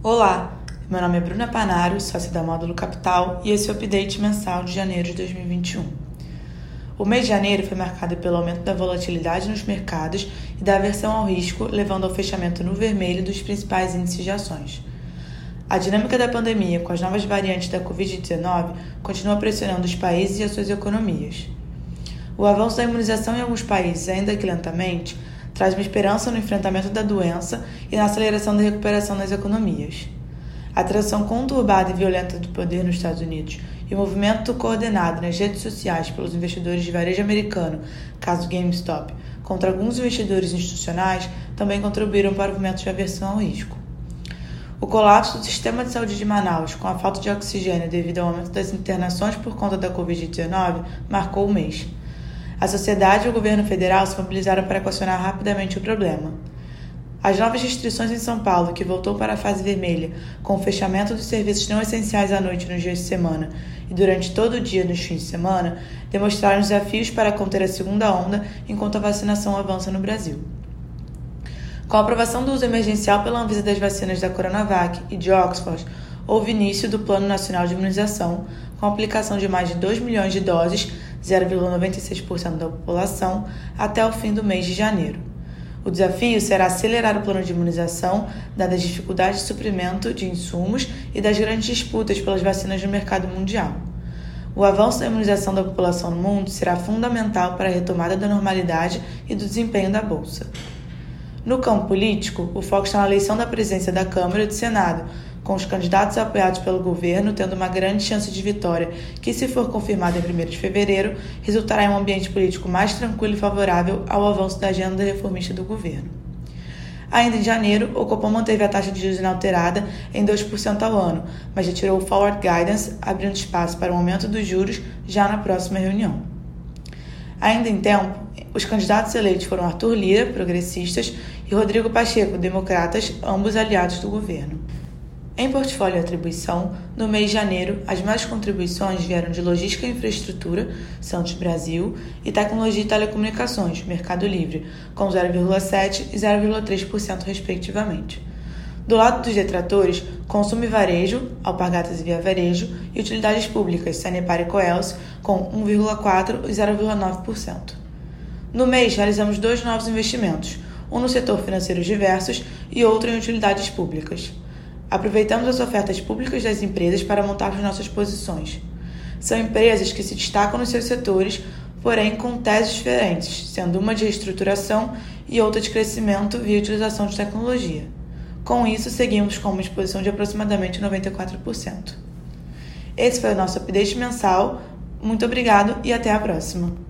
Olá, meu nome é Bruna Panaro, sócia da Módulo Capital, e esse é o update mensal de janeiro de 2021. O mês de janeiro foi marcado pelo aumento da volatilidade nos mercados e da aversão ao risco, levando ao fechamento no vermelho dos principais índices de ações. A dinâmica da pandemia com as novas variantes da Covid-19 continua pressionando os países e as suas economias. O avanço da imunização em alguns países, ainda que lentamente, traz uma esperança no enfrentamento da doença e na aceleração da recuperação das economias. A transição conturbada e violenta do poder nos Estados Unidos e o movimento coordenado nas redes sociais pelos investidores de varejo americano, caso GameStop, contra alguns investidores institucionais também contribuíram para o movimento de aversão ao risco. O colapso do sistema de saúde de Manaus, com a falta de oxigênio devido ao aumento das internações por conta da Covid-19, marcou o mês. A sociedade e o governo federal se mobilizaram para equacionar rapidamente o problema. As novas restrições em São Paulo, que voltou para a fase vermelha, com o fechamento dos serviços não essenciais à noite nos dias de semana e durante todo o dia nos fins de semana, demonstraram desafios para conter a segunda onda enquanto a vacinação avança no Brasil. Com a aprovação do uso emergencial pela Anvisa das vacinas da Coronavac e de Oxford, houve início do Plano Nacional de Imunização, com a aplicação de mais de 2 milhões de doses, 0,96% da população, até o fim do mês de janeiro. O desafio será acelerar o plano de imunização, dadas as dificuldades de suprimento de insumos e das grandes disputas pelas vacinas no mercado mundial. O avanço da imunização da população no mundo será fundamental para a retomada da normalidade e do desempenho da Bolsa. No campo político, o foco está na eleição da presidência da Câmara e do Senado, com os candidatos apoiados pelo governo tendo uma grande chance de vitória, que, se for confirmada em 1 de fevereiro, resultará em um ambiente político mais tranquilo e favorável ao avanço da agenda reformista do governo. Ainda em janeiro, o Copom manteve a taxa de juros inalterada em 2% ao ano, mas retirou o forward guidance, abrindo espaço para o um aumento dos juros já na próxima reunião. Ainda em tempo, os candidatos eleitos foram Arthur Lira, progressistas, e Rodrigo Pacheco, democratas, ambos aliados do governo. Em portfólio e atribuição, no mês de janeiro, as maiores contribuições vieram de Logística e Infraestrutura, Santos Brasil, e Tecnologia e Telecomunicações, Mercado Livre, com 0,7% e 0,3%, respectivamente. Do lado dos detratores, consumo e varejo, Alpargatas e Via Varejo, e utilidades públicas, Sanepar e Coelce, com 1,4% e 0,9%. No mês, realizamos dois novos investimentos, um no setor financeiros diversos e outro em utilidades públicas. Aproveitamos as ofertas públicas das empresas para montarmos nossas posições. São empresas que se destacam nos seus setores, porém com teses diferentes, sendo uma de reestruturação e outra de crescimento via utilização de tecnologia. Com isso, seguimos com uma exposição de aproximadamente 94%. Esse foi o nosso update mensal. Muito obrigado e até a próxima!